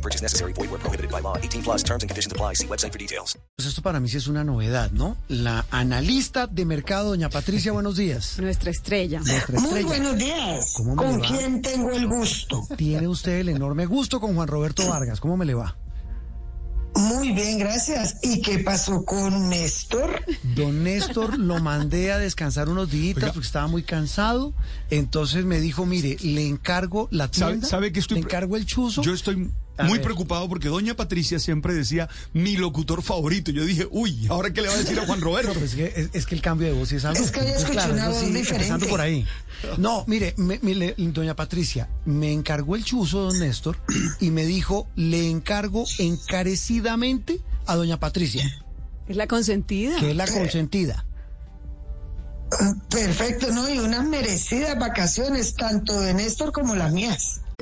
No purchase necessary. Void where prohibited by law. 18 plus terms and conditions apply. See website for details. Pues esto para mí sí es una novedad, ¿no? La analista de mercado, doña Patricia, buenos días. Nuestra estrella. Nuestra Muy estrella. buenos días. ¿Cómo me ¿Con le va? quién tengo el gusto? Tiene usted el enorme gusto con Juan Roberto Vargas. ¿Cómo me le va? Muy bien, gracias. ¿Y qué pasó con Néstor? Don Néstor lo mandé a descansar unos días porque estaba muy cansado. Entonces me dijo, mire, le encargo la ¿Sabe, tienda, sabe que estoy le encargo el chuzo. Yo estoy A muy ver. preocupado porque doña Patricia siempre decía mi locutor favorito. Yo dije, uy, ¿ahora qué le va a decir a Juan Roberto? No, es que, es, es que el cambio de voz es algo. Es que yo Entonces, escuché una eso voz sí, diferente. Empezando por ahí. No, mire, me- doña Patricia, me encargó el chuzo, don Néstor, y me dijo, le encargo encarecidamente a doña Patricia, Es la consentida. que es la consentida. Perfecto, ¿no? Y unas merecidas vacaciones, tanto de Néstor como las mías.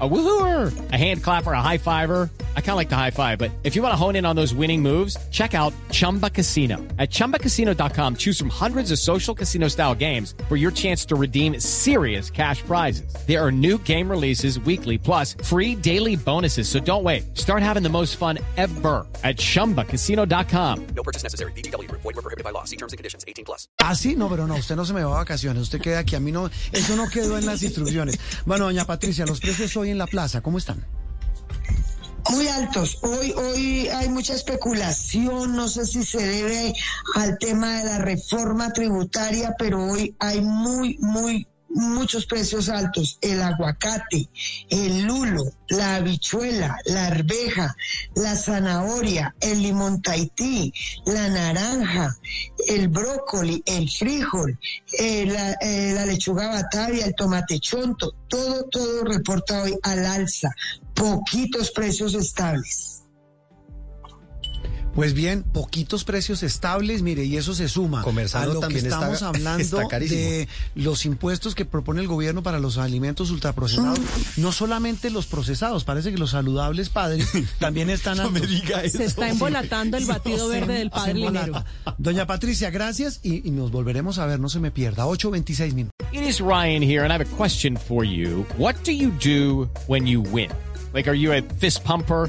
A woohooer, a hand clapper, a high fiver. I kind of like the high five, but if you want to hone in on those winning moves, check out Chumba Casino. At chumbacasino.com, choose from hundreds of social casino style games for your chance to redeem serious cash prizes. There are new game releases weekly, plus free daily bonuses. So don't wait. Start having the most fun ever at chumbacasino.com. No purchase necessary. VGW. Void were prohibited by law. See terms and conditions. 18 plus. Ah, sí, no, pero no, usted no se me va a vacaciones, usted queda aquí, a mí no, eso no quedó en las instrucciones. Bueno, doña Patricia, los precios hoy en la plaza, ¿cómo están? Muy altos. Hoy, hoy hay mucha especulación, no sé si se debe al tema de la reforma tributaria, pero hoy hay muy, muy, muchos precios altos. El aguacate, el lulo, la habichuela, la arveja, la zanahoria, el limón tahití, la naranja, el brócoli, el frijol, eh, la, eh, la lechuga batavia, el tomate chonto, todo, todo reporta hoy al alza. Poquitos precios estables. Pues bien, poquitos precios estables, mire, y eso se suma a lo también que está- estamos hablando está de los impuestos que propone el gobierno para los alimentos ultraprocesados. No solamente los procesados, parece que los saludables, padre, también están No me altos. diga eso. Se está embolatando el batido verde del padre. Linero. Doña Patricia, gracias y, y nos volveremos a ver, no se me pierda. 8.26 minutos. It is Ryan here, and I have a question for you. What do you do when you win? Like, are you a fist pumper?